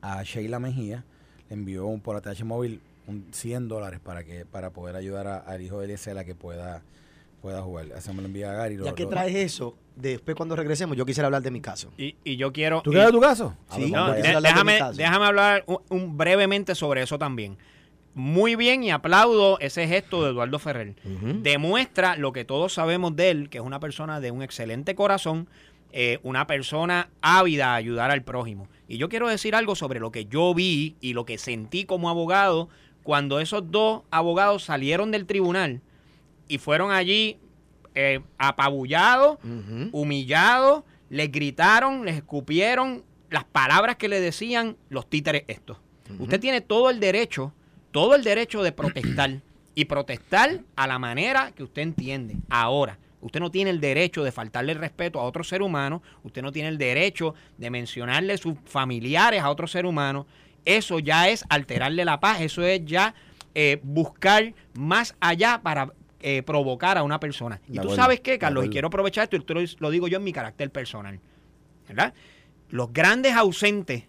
a Sheila Mejía, le envió un por ATH móvil un 100 dólares para que para poder ayudar al hijo de Eliezer a que pueda pueda jugar. Me lo envía a Gary. Ya que traes eso, después cuando regresemos, yo quisiera hablar de mi caso. Y, y yo quiero... ¿Tú quieres tu caso? Sí. déjame, déjame hablar un, brevemente sobre eso también. Muy bien y aplaudo ese gesto de Eduardo Ferrer. Demuestra lo que todos sabemos de él, que es una persona de un excelente corazón, eh, una persona ávida a ayudar al prójimo. Y yo quiero decir algo sobre lo que yo vi y lo que sentí como abogado cuando esos dos abogados salieron del tribunal y fueron allí eh, apabullados, humillados, les gritaron, les escupieron las palabras que le decían los títeres estos. Usted tiene todo el derecho, todo el derecho de protestar y protestar a la manera que usted entiende. Ahora, usted no tiene el derecho de faltarle el respeto a otro ser humano, usted no tiene el derecho de mencionarle sus familiares a otro ser humano, eso ya es alterarle la paz, eso es ya eh, buscar más allá para eh, provocar a una persona. Y tú sabes qué, Carlos, y quiero aprovechar esto, y esto lo, lo digo yo en mi carácter personal, ¿verdad? Los grandes ausentes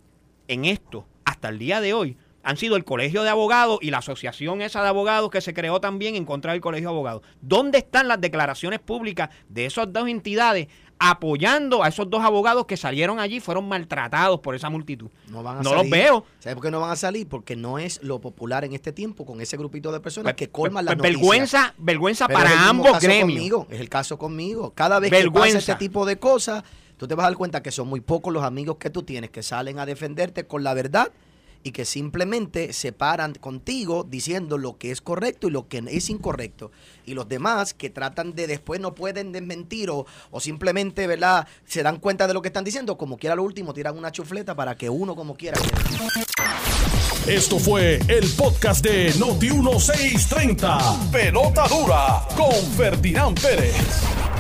en esto, hasta el día de hoy, han sido el Colegio de Abogados y la asociación esa de abogados que se creó también en contra del Colegio de Abogados. ¿Dónde están las declaraciones públicas de esas dos entidades apoyando a esos dos abogados que salieron allí, fueron maltratados por esa multitud? No van a No salir. los veo. ¿Sabes por qué no van a salir? Porque no es lo popular en este tiempo con ese grupito de personas Pues- que colman pues las noticias. vergüenza, vergüenza Pero es el para ambos caso gremios. Conmigo, es el caso conmigo. Cada vez que Vergüenza. pasa este tipo de cosas, tú te vas a dar cuenta que son muy pocos los amigos que tú tienes que salen a defenderte con la verdad y que simplemente se paran contigo diciendo lo que es correcto y lo que es incorrecto. Y los demás que tratan de después no pueden desmentir o, o simplemente, ¿verdad? Se dan cuenta de lo que están diciendo, como quiera lo último, tiran una chufleta para que uno como quiera. Esto fue el podcast de Noti 1630. Pelota dura con Ferdinand Pérez.